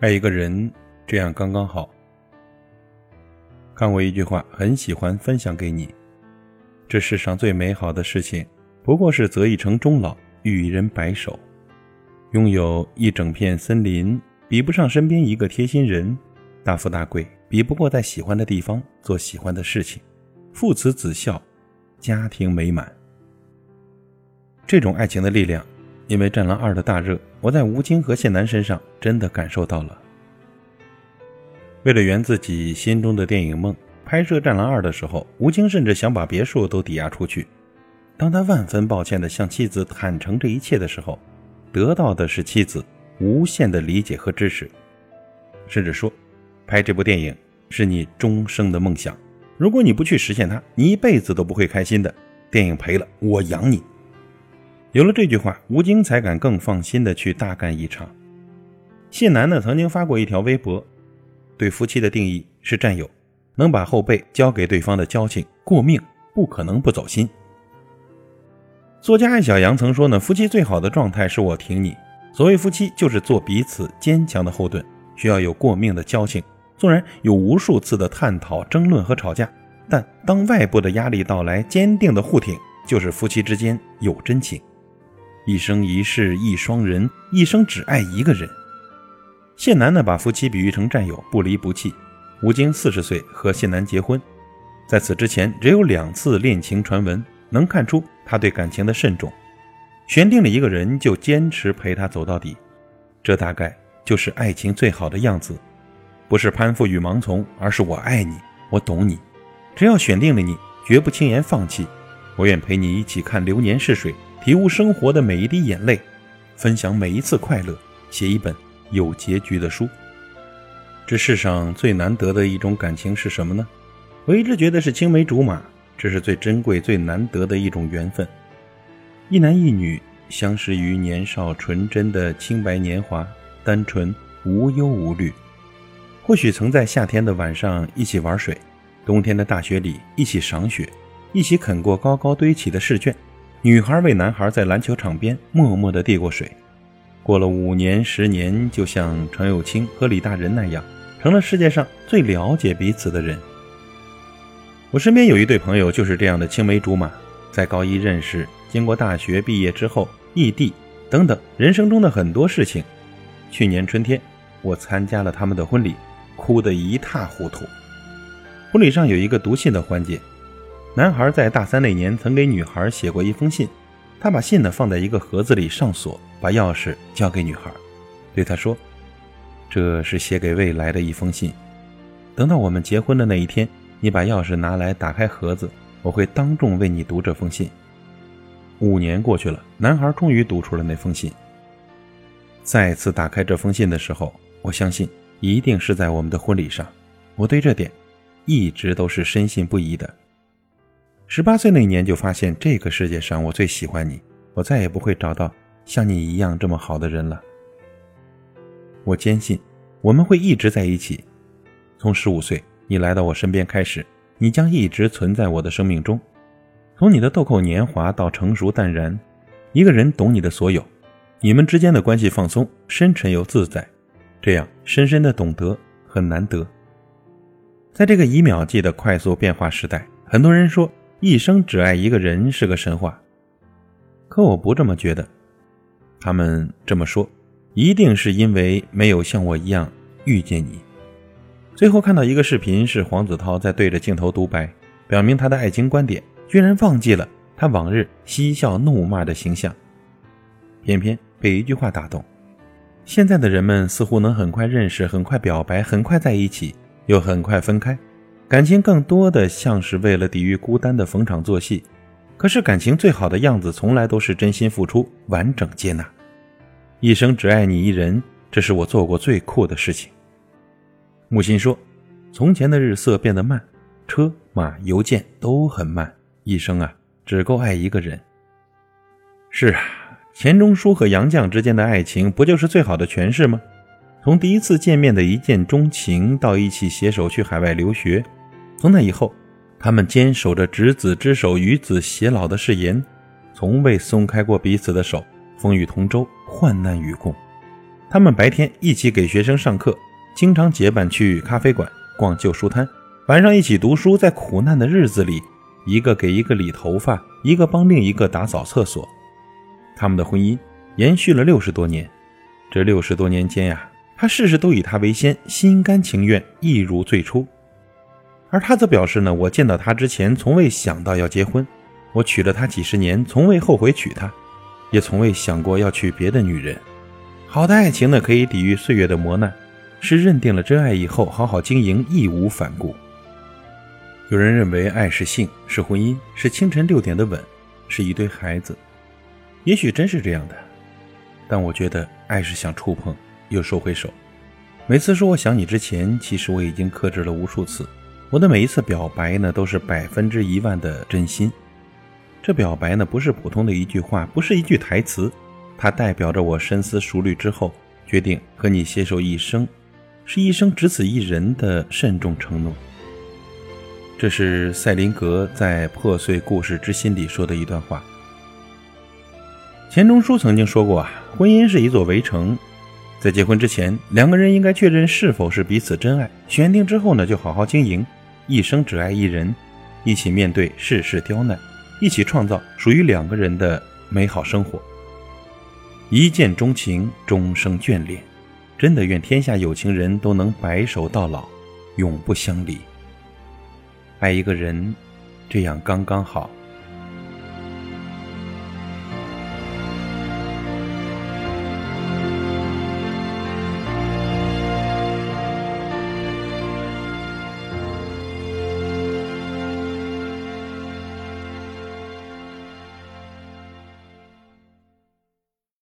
爱一个人，这样刚刚好。看过一句话，很喜欢分享给你：这世上最美好的事情，不过是择一城终老，与人白首。拥有一整片森林，比不上身边一个贴心人；大富大贵，比不过在喜欢的地方做喜欢的事情；父慈子孝，家庭美满。这种爱情的力量。因为《战狼二》的大热，我在吴京和谢楠身上真的感受到了。为了圆自己心中的电影梦，拍摄《战狼二》的时候，吴京甚至想把别墅都抵押出去。当他万分抱歉地向妻子坦诚这一切的时候，得到的是妻子无限的理解和支持，甚至说：“拍这部电影是你终生的梦想，如果你不去实现它，你一辈子都不会开心的。电影赔了，我养你。”有了这句话，吴京才敢更放心的去大干一场。谢楠呢，曾经发过一条微博，对夫妻的定义是战友，能把后背交给对方的交情，过命不可能不走心。作家艾小阳曾说呢，夫妻最好的状态是我挺你。所谓夫妻，就是做彼此坚强的后盾，需要有过命的交情。纵然有无数次的探讨、争论和吵架，但当外部的压力到来，坚定的互挺，就是夫妻之间有真情。一生一世一双人，一生只爱一个人。谢楠呢，把夫妻比喻成战友，不离不弃。吴京四十岁和谢楠结婚，在此之前只有两次恋情传闻，能看出他对感情的慎重。选定了一个人，就坚持陪他走到底，这大概就是爱情最好的样子。不是攀附与盲从，而是我爱你，我懂你。只要选定了你，绝不轻言放弃。我愿陪你一起看流年逝水。体悟生活的每一滴眼泪，分享每一次快乐，写一本有结局的书。这世上最难得的一种感情是什么呢？我一直觉得是青梅竹马，这是最珍贵、最难得的一种缘分。一男一女相识于年少纯真的清白年华，单纯无忧无虑。或许曾在夏天的晚上一起玩水，冬天的大雪里一起赏雪，一起啃过高高堆起的试卷。女孩为男孩在篮球场边默默地递过水，过了五年、十年，就像程又青和李大仁那样，成了世界上最了解彼此的人。我身边有一对朋友，就是这样的青梅竹马，在高一认识，经过大学毕业之后异地等等人生中的很多事情。去年春天，我参加了他们的婚礼，哭得一塌糊涂。婚礼上有一个读信的环节。男孩在大三那年曾给女孩写过一封信，他把信呢放在一个盒子里上锁，把钥匙交给女孩，对她说：“这是写给未来的一封信。等到我们结婚的那一天，你把钥匙拿来打开盒子，我会当众为你读这封信。”五年过去了，男孩终于读出了那封信。再次打开这封信的时候，我相信一定是在我们的婚礼上。我对这点一直都是深信不疑的。十八岁那年就发现这个世界上我最喜欢你，我再也不会找到像你一样这么好的人了。我坚信我们会一直在一起。从十五岁你来到我身边开始，你将一直存在我的生命中。从你的豆蔻年华到成熟淡然，一个人懂你的所有，你们之间的关系放松、深沉又自在，这样深深的懂得很难得。在这个以秒计的快速变化时代，很多人说。一生只爱一个人是个神话，可我不这么觉得。他们这么说，一定是因为没有像我一样遇见你。最后看到一个视频，是黄子韬在对着镜头独白，表明他的爱情观点，居然忘记了他往日嬉笑怒骂的形象，偏偏被一句话打动。现在的人们似乎能很快认识，很快表白，很快在一起，又很快分开。感情更多的像是为了抵御孤单的逢场作戏，可是感情最好的样子从来都是真心付出、完整接纳。一生只爱你一人，这是我做过最酷的事情。木心说：“从前的日色变得慢，车马邮件都很慢，一生啊，只够爱一个人。”是啊，钱钟书和杨绛之间的爱情，不就是最好的诠释吗？从第一次见面的一见钟情，到一起携手去海外留学。从那以后，他们坚守着执子之手，与子偕老的誓言，从未松开过彼此的手。风雨同舟，患难与共。他们白天一起给学生上课，经常结伴去咖啡馆、逛旧书摊，晚上一起读书。在苦难的日子里，一个给一个理头发，一个帮另一个打扫厕所。他们的婚姻延续了六十多年。这六十多年间呀，他事事都以他为先，心甘情愿，一如最初。而他则表示呢，我见到他之前，从未想到要结婚。我娶了她几十年，从未后悔娶她，也从未想过要娶别的女人。好的爱情呢，可以抵御岁月的磨难，是认定了真爱以后，好好经营，义无反顾。有人认为爱是性，是婚姻，是清晨六点的吻，是一堆孩子。也许真是这样的，但我觉得爱是想触碰又收回手。每次说我想你之前，其实我已经克制了无数次。我的每一次表白呢，都是百分之一万的真心。这表白呢，不是普通的一句话，不是一句台词，它代表着我深思熟虑之后决定和你携手一生，是一生只此一人的慎重承诺。这是赛林格在《破碎故事之心》里说的一段话。钱钟书曾经说过啊，婚姻是一座围城，在结婚之前，两个人应该确认是否是彼此真爱，选定之后呢，就好好经营，一生只爱一人，一起面对世事刁难。一起创造属于两个人的美好生活，一见钟情，终生眷恋。真的愿天下有情人都能白首到老，永不相离。爱一个人，这样刚刚好。